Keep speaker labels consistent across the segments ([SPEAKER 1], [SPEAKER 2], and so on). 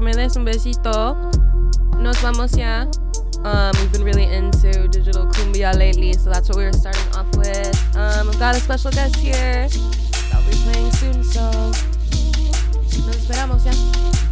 [SPEAKER 1] que
[SPEAKER 2] me des un besito. Nos vamos ya. Um, we've been really into digital cumbia lately, so that's what we were starting off with. Um, I've got a special guest here. I'll be playing soon, so nos esperamos ya.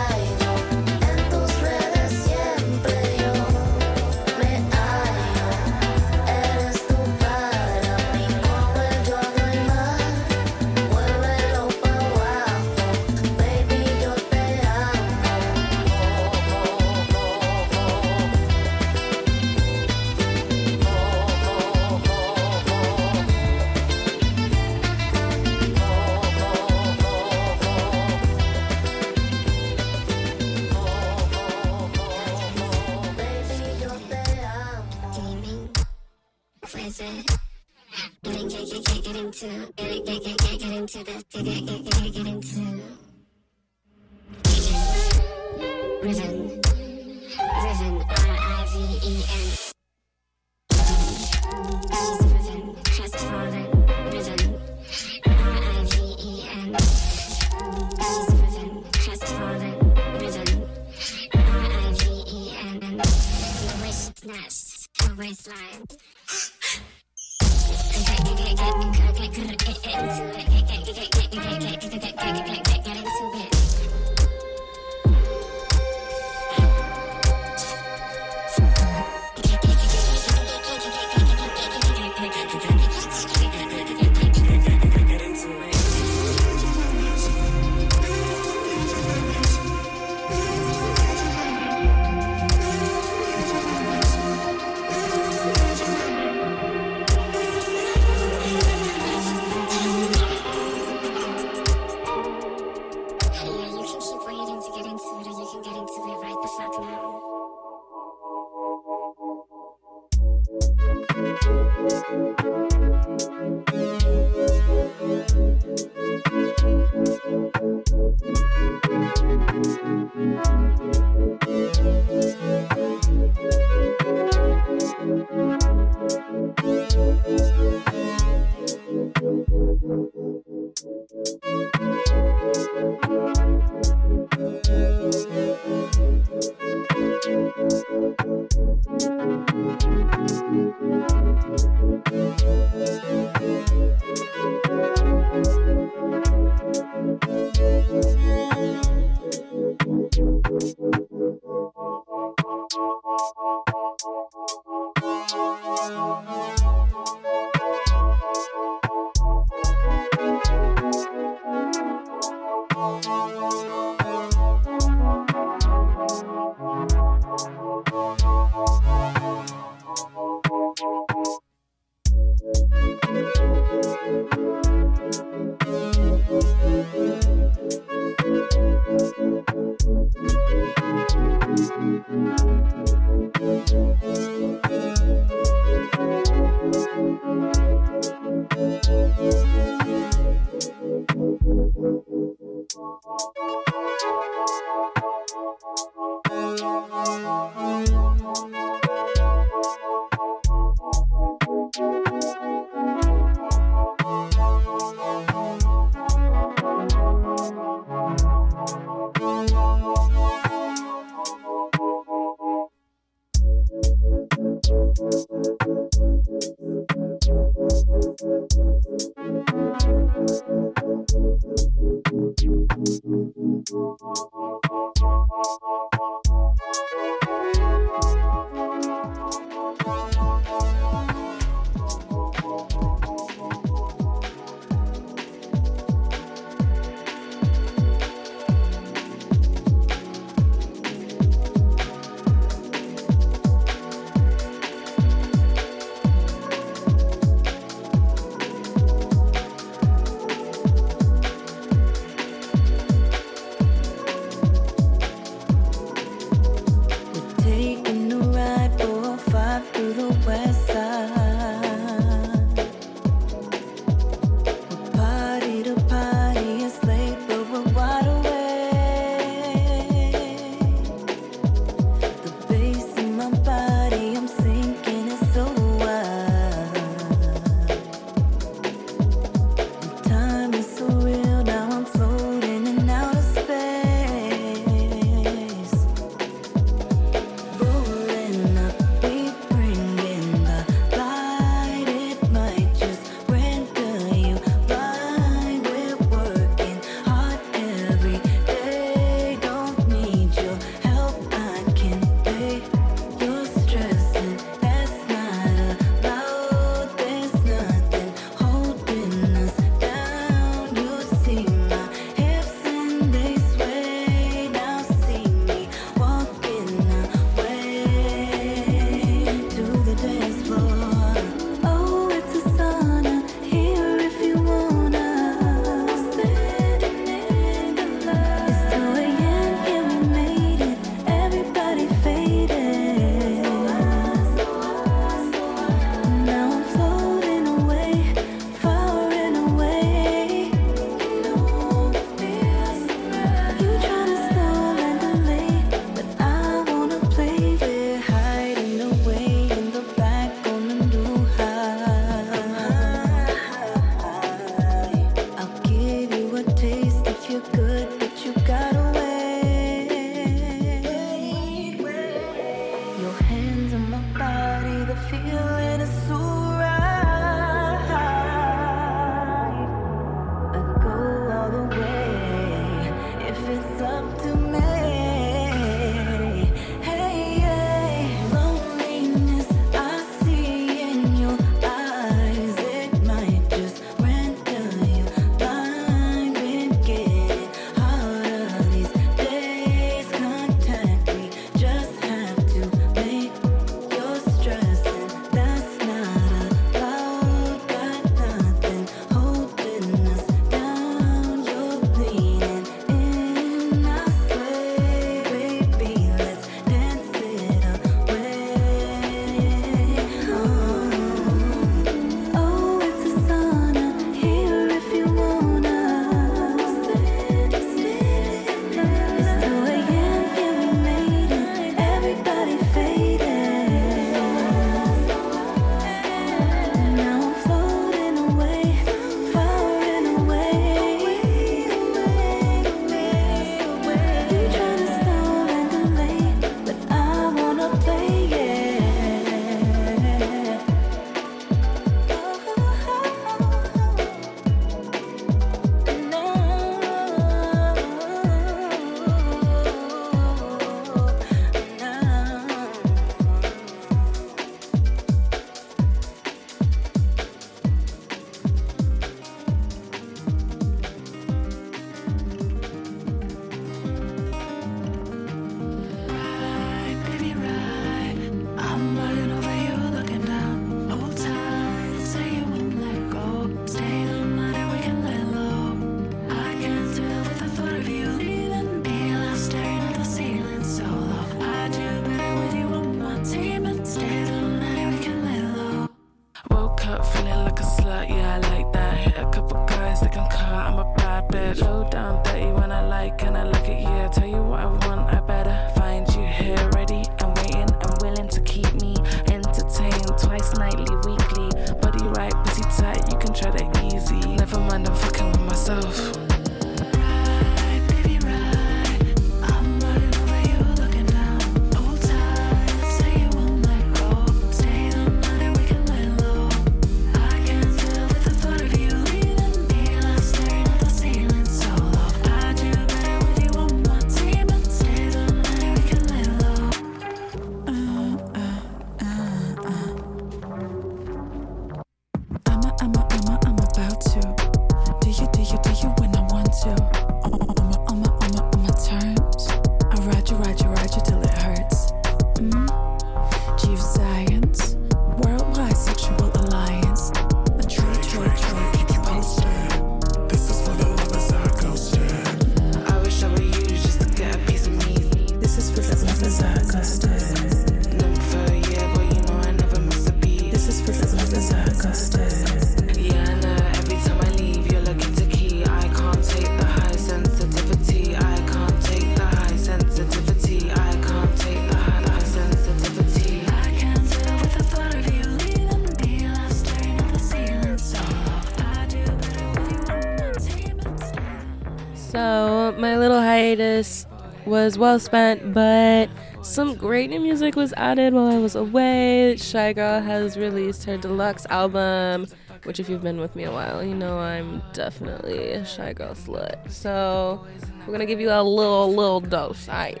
[SPEAKER 3] Was well spent, but some great new music was added while I was away. Shygirl has released her deluxe album, which, if you've been with me a while, you know I'm definitely a Shygirl slut. So, we're gonna give you a little, little dose. Alright.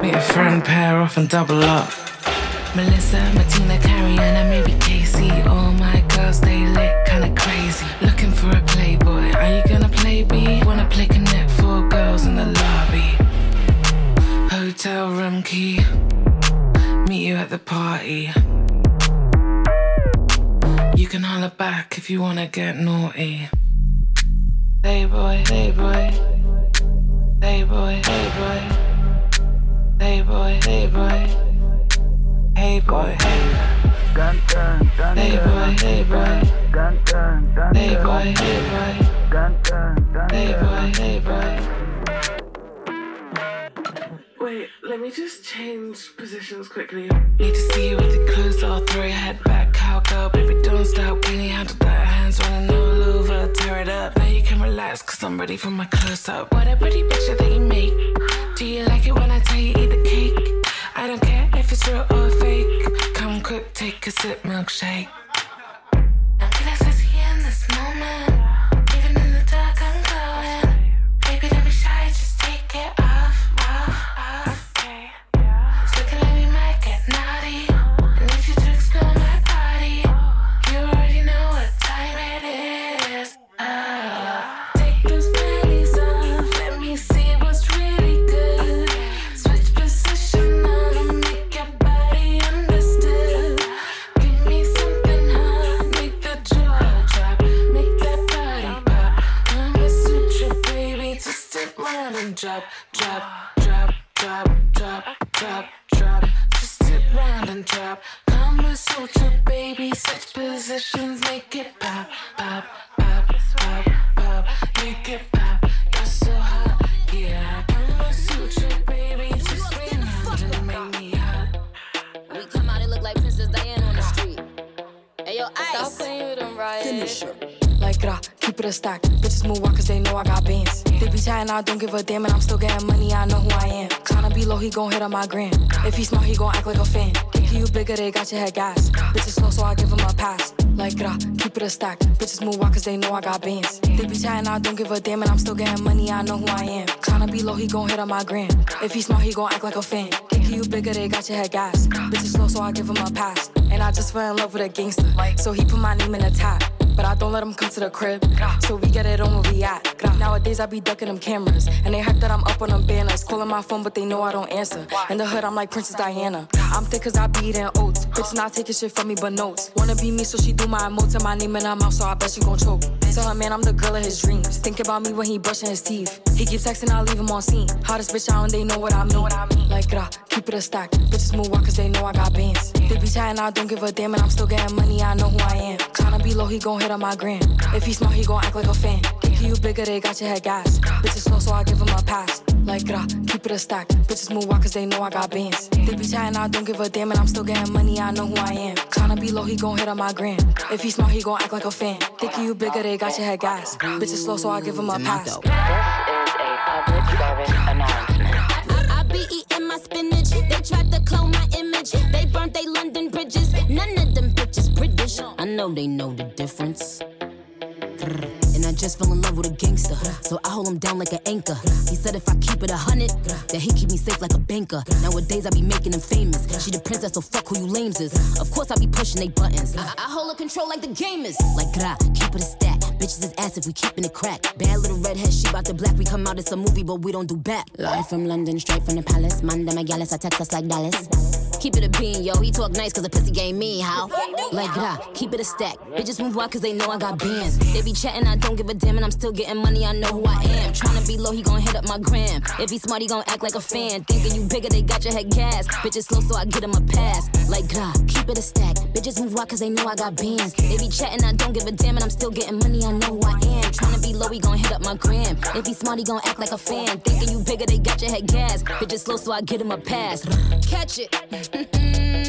[SPEAKER 4] Meet a friend, pair off and double up. Melissa, Martina, Carrie, and maybe Casey. All my girls, they lit kinda crazy. Looking for a playboy. Are you gonna play B? Wanna play Hotel room key. Meet you at the party. You can holler back if you wanna get naughty. Hey boy, hey boy. Hey boy, hey boy. Hey boy, hey boy. Hey boy, hey Hey boy, hey boy. Hey boy, hey boy. Hey boy, hey boy. Let me just change positions quickly. Need to see you with the clothes off. Throw your head back, cowgirl, baby, don't stop. Can you handle that? Hands running all over, tear it up. Now you can relax, cause I'm ready for my close up. What a pretty picture that you make. Do you like it when I tell you eat the cake? I don't care if it's real or fake. Come quick, take a sip, milkshake.
[SPEAKER 5] Stack. Bitches move walk cause they know I got bands. They be chatting, I don't give a damn, and I'm still getting money, I know who I am. Tryna be low, he gon' hit on my gram. If he smart, he gon' act like a fan. Think you bigger, they got your head gas. Bitches slow, so I give him a pass. Like gra, keep it a stack. Bitches move walk cause they know I got bands. They be chatting, I don't give a damn, and I'm still getting money, I know who I am. Tryna be low, he gon' hit on my gram. If he smart, he gon' act like a fan. Think you bigger, they got your head gas. Bitches slow, so I give him a pass. And I just fell in love with a gangster. So he put my name in the top. But I don't let him come to the crib. So we get it on where we at. Nowadays I be ducking them cameras. And they hype that I'm up on them banners. Calling my phone, but they know I don't answer. In the hood, I'm like Princess Diana. I'm thick cause I be eating oats. Bitch not taking shit from me but notes. Wanna be me, so she do my emotes and my name in her mouth, so I bet she gon' choke. Tell her man I'm the girl of his dreams. Think about me when he brushing his teeth. He keeps texting, I leave him on scene. Hottest bitch out and they know what I mean. Like, grah, keep it a stack. Bitches move walk cause they know I got bands. They be chatting, I don't give a damn, and I'm still getting money, I know who I am. Tryna be low, he gon' hit on my gram. If he smart, he gon' act like a fan. Think you bigger, they got your head gas. Bitches slow, so I give him a pass. Like, grah, keep it a stack. Bitches move walk cause they know I got bands. They be chatting, I don't give a damn, and I'm still getting money, I know who I am. Tryna be low, he gon' hit on my gram. If he smart, he gon' act like a fan. Think you bigger, they got your head gas. Bitches slow, so I give him a pass.
[SPEAKER 6] I, I be eating my spinach. They tried to clone my image. They burnt they London bridges. None of them bitches British. I know they know the difference. And I just fell in love with a gangster. So I hold him down like an anchor. He said if I keep it a hundred, that he keep me safe like a banker. Nowadays I be making him famous. She the princess, so fuck who you lames is. Of course I be pushing they buttons. I, I hold a control like the gamers. Like gra, keep it a stack. Bitches is ass if we keeping it crack. Bad little redhead, she bout the black. We come out, it's a movie, but we don't do back. Live from London, straight from the palace. Monday, my gallus, I text us like Dallas. Keep it a bean, yo. He talk nice cause the pussy game me, how? Like gra, keep it a stack. Bitches move out cause they know I got bands. They be chatting, I don't give a damn, and I'm still getting money, I know who I am. Tryna be low, he gon' hit up my gram. If he smart, he gon' act like a fan. Thinking you bigger, they got your head gas. Bitches slow, so I get him a pass. Like gra, keep it a stack. Bitches move out cause they know I got bands. They be chatting, I don't give a damn, and I'm still getting money, I know I am. Tryna be low, he gon' hit up my gram. If he smart, he gon' act like a fan. Thinking you bigger, they got your head gas. Bitches slow, so I get him a pass. Catch it. yeah,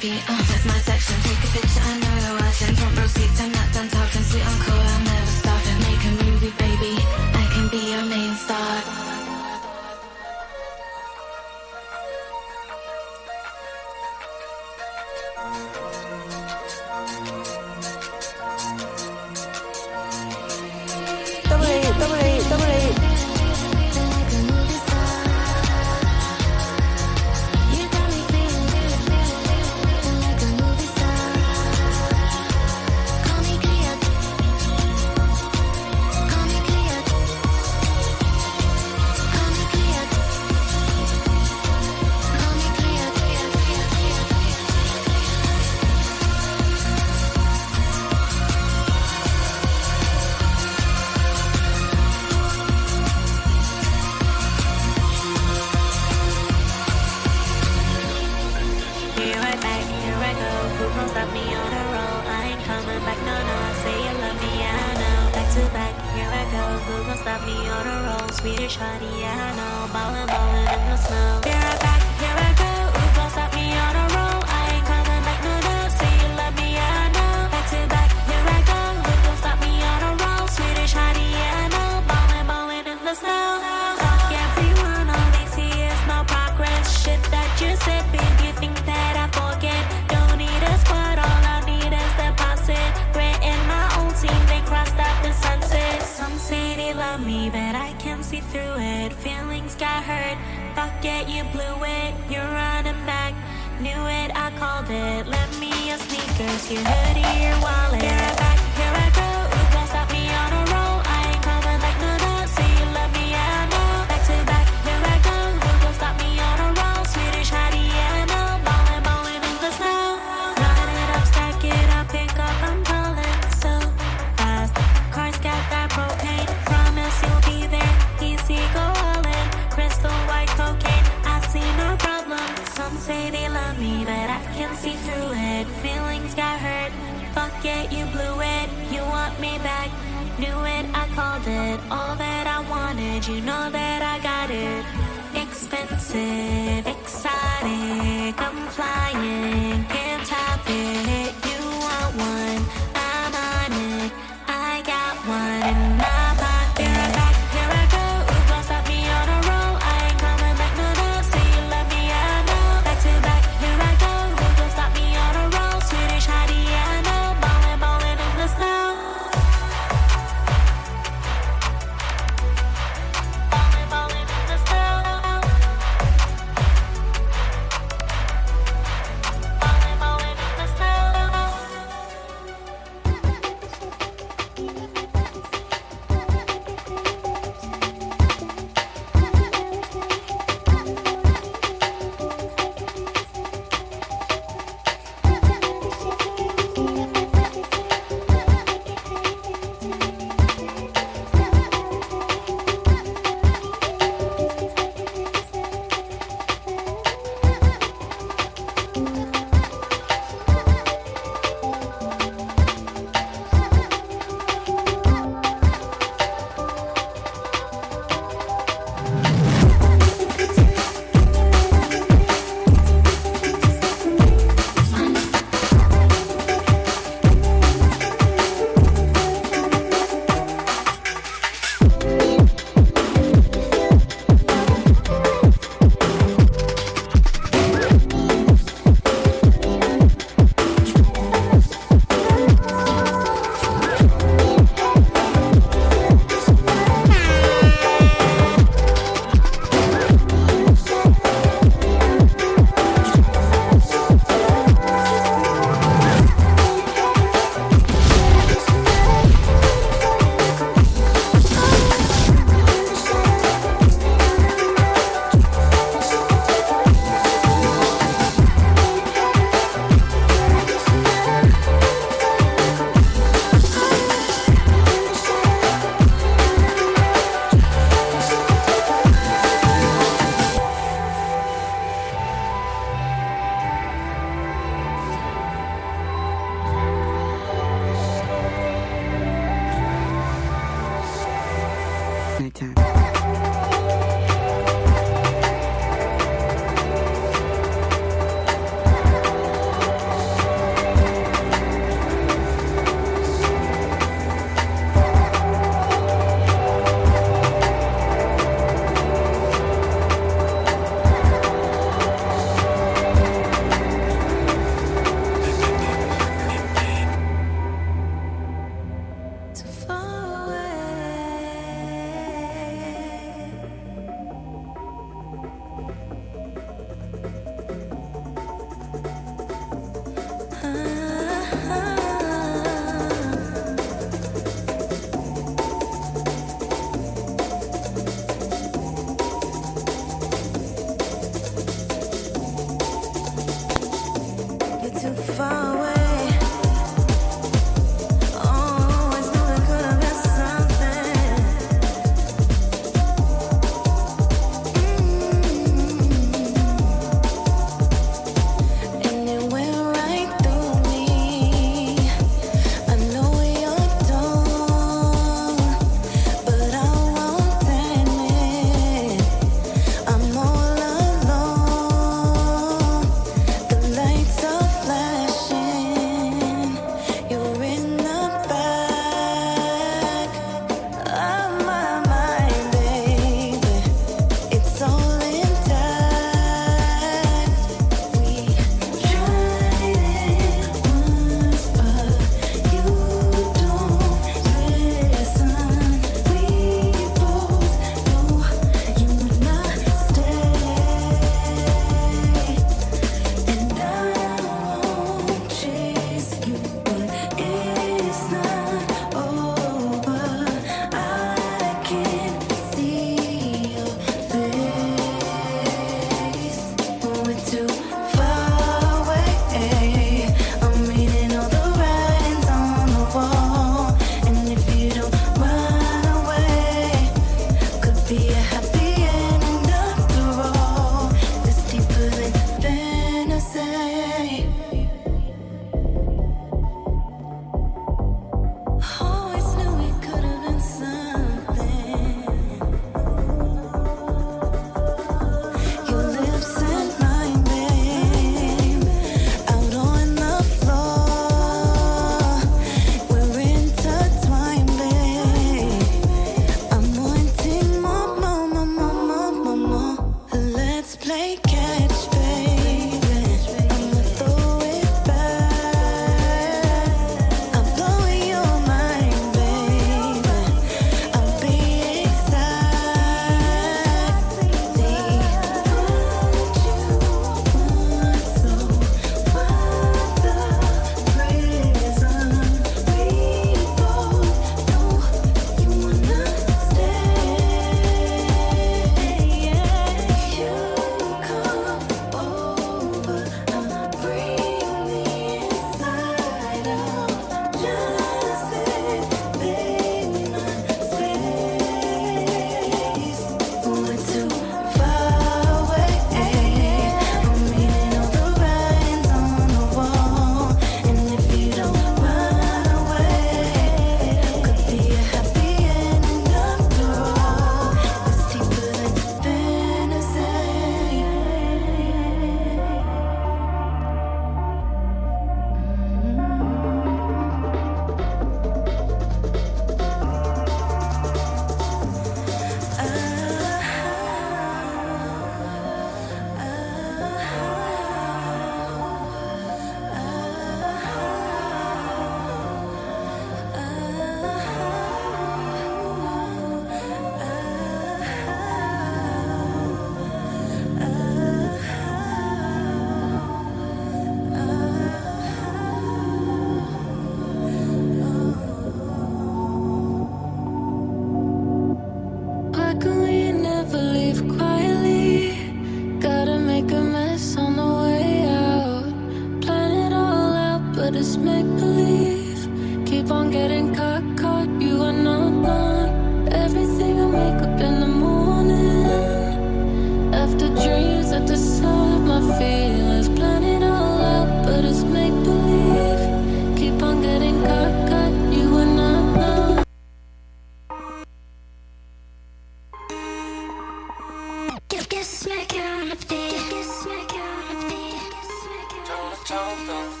[SPEAKER 7] 嘲讽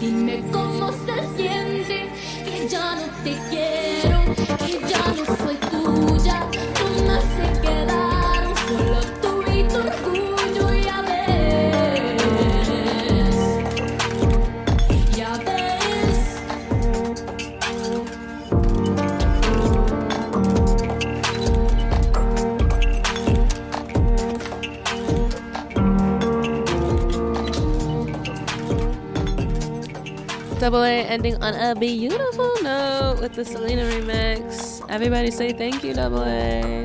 [SPEAKER 8] Dime cómo se siente que ya no te quiero.
[SPEAKER 3] Double A ending on a beautiful note with the Selena remix. Everybody say thank you, Double A.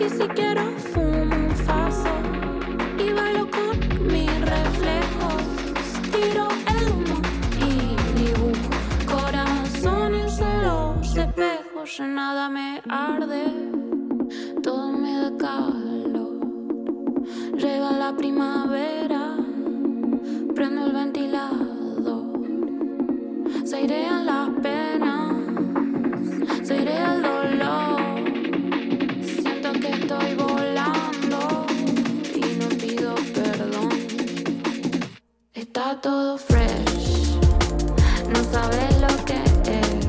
[SPEAKER 9] Y
[SPEAKER 10] si
[SPEAKER 8] quiero fumo un faso y bailo con mis reflejos. Tiro el humo y dibujo corazones en los espejos. Nada me arde, todo me da calor. Llega la primavera, prendo el ventilador. Se todo fresh. No sabes lo que es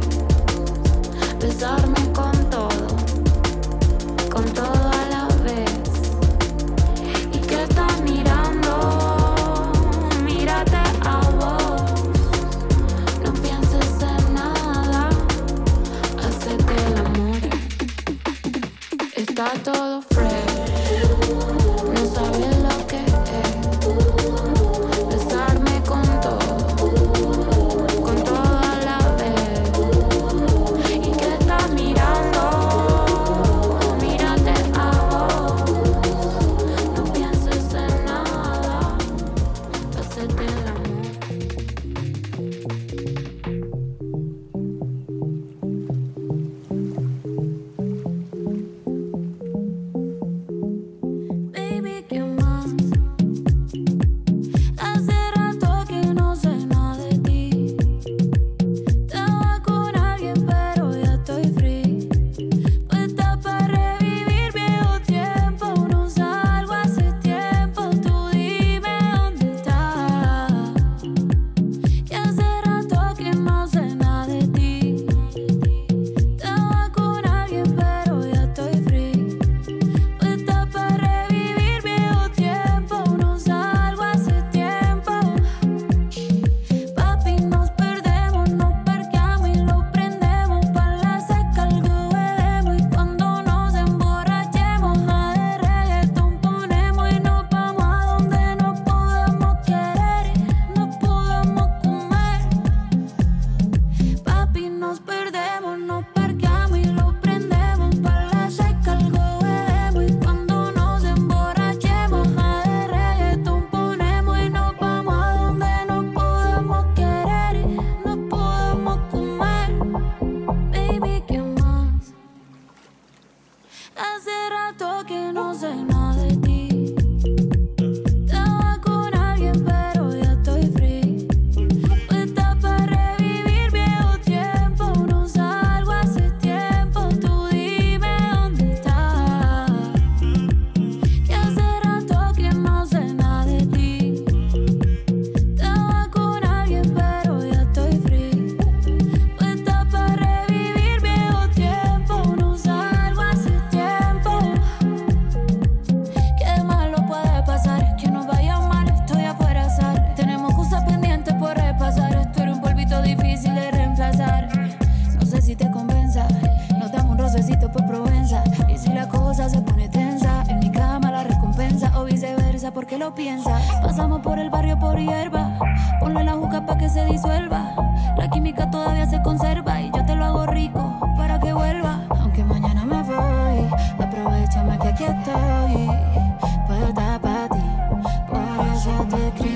[SPEAKER 8] besarme.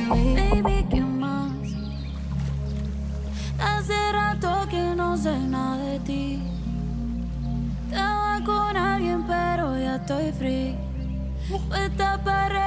[SPEAKER 11] Baby, ¿qué más? Hace rato que no sé nada de ti. Estaba con alguien, pero ya estoy free. Puesta para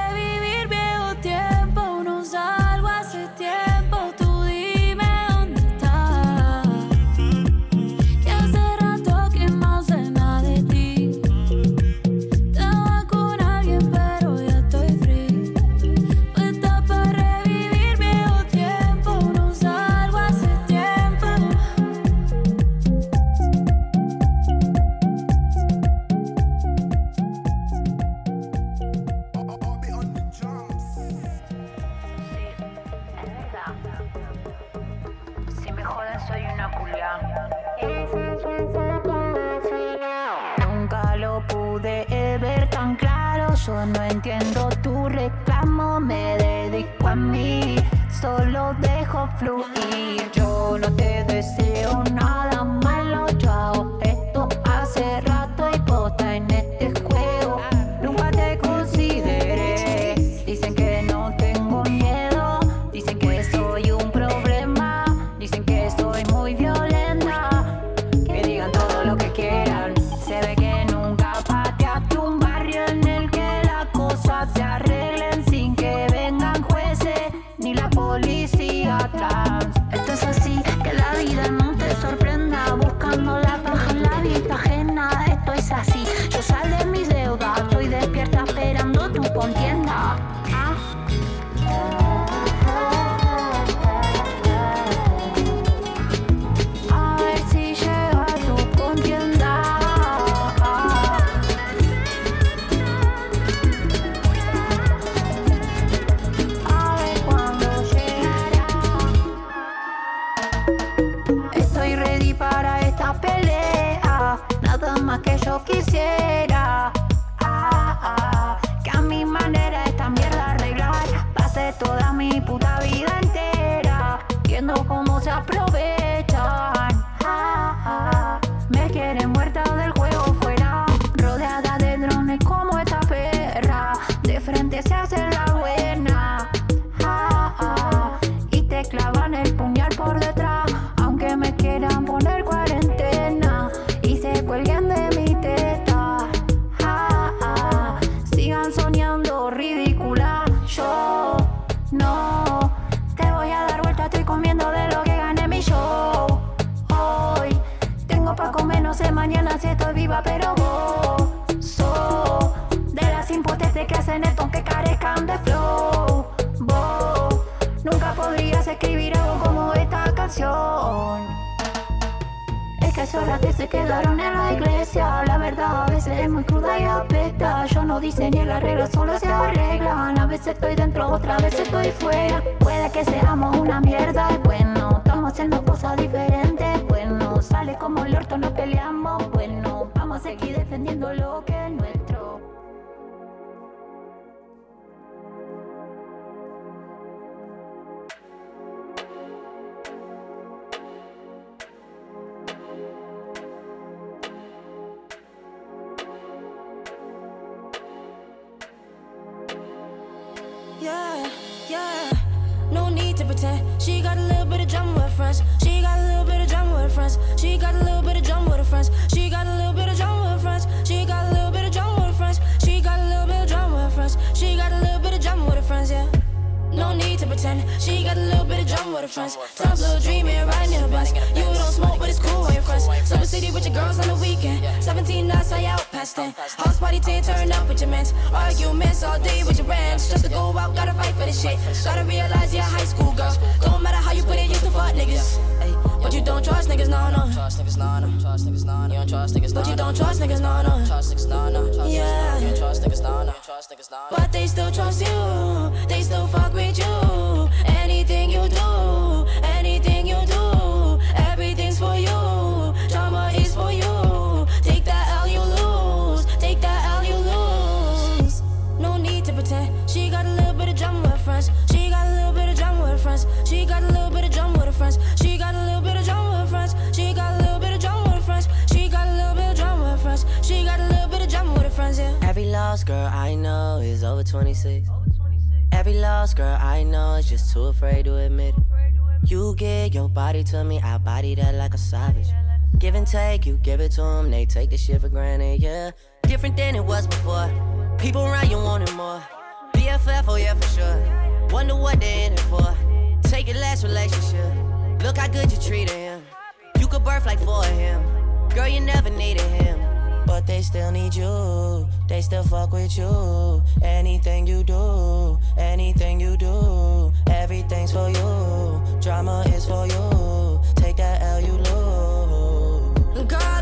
[SPEAKER 12] Yeah, yeah. No need to pretend. She got a little bit of drama with her friends. She got a little bit of drama with her friends. She got a little bit of drama with her friends. She got a little bit of drama with her friends. She got a little bit of drama with her friends. She got a little bit of drama with her friends. She got a little bit of drama with her friends, yeah. No need to pretend. She got a little bit of drama with her friends. Top little dreaming, riding in a bus. You don't smoke, but it's cool with your friends. Summer City with your girls on the weekend. 17 nights, I out past 10. House party 10, turn up with your mans. Arguments all day with your friends. Just to go out, gotta fight for this shit. Gotta realize you're a high school girl. Don't matter how you put it, used to fuck niggas. But you don't trust niggas, no, no. Trust niggas, no, no. Trust niggas, no, no. You don't trust niggas, no, But you don't trust niggas, no, no. Trust niggas, no, no. Yeah. You don't trust niggas, no, no. Trust niggas, no, But they still trust you. They still fuck with you. Anything you do,
[SPEAKER 13] over 26. Every lost girl I know is just too afraid to admit it. You give your body to me, I body that like a savage. Give and take, you give it to them, they take the shit for granted, yeah. Different than it was before. People around you wanting more. BFF, oh yeah, for sure. Wonder what they in it for. Take your last relationship. Look how good you treated him. You could birth like four of him. Girl, you never needed him. But they still need you. They still fuck with you. Anything you do, anything you do, everything's for you. Drama is for you. Take that L you lose.
[SPEAKER 14] Girl,